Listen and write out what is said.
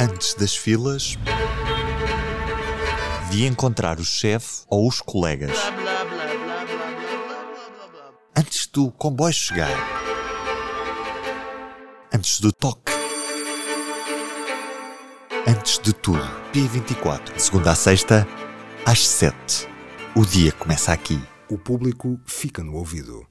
Antes das filas, de encontrar o chefe ou os colegas. Antes do comboio chegar. Antes do toque. Antes de tudo, P24, de segunda a sexta, às sete. O dia começa aqui. O público fica no ouvido.